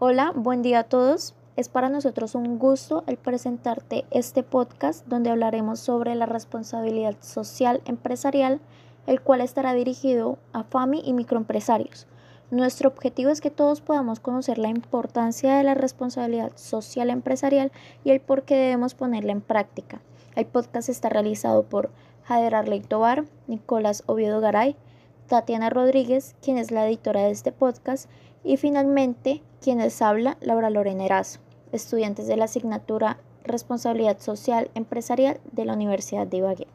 Hola, buen día a todos. Es para nosotros un gusto el presentarte este podcast donde hablaremos sobre la responsabilidad social empresarial, el cual estará dirigido a FAMI y microempresarios. Nuestro objetivo es que todos podamos conocer la importancia de la responsabilidad social empresarial y el por qué debemos ponerla en práctica. El podcast está realizado por Jader Arley Tobar, Nicolás Oviedo Garay, Tatiana Rodríguez, quien es la editora de este podcast, y finalmente quienes habla Laura Lorena Erazo, estudiantes de la asignatura Responsabilidad Social Empresarial de la Universidad de Ibagué.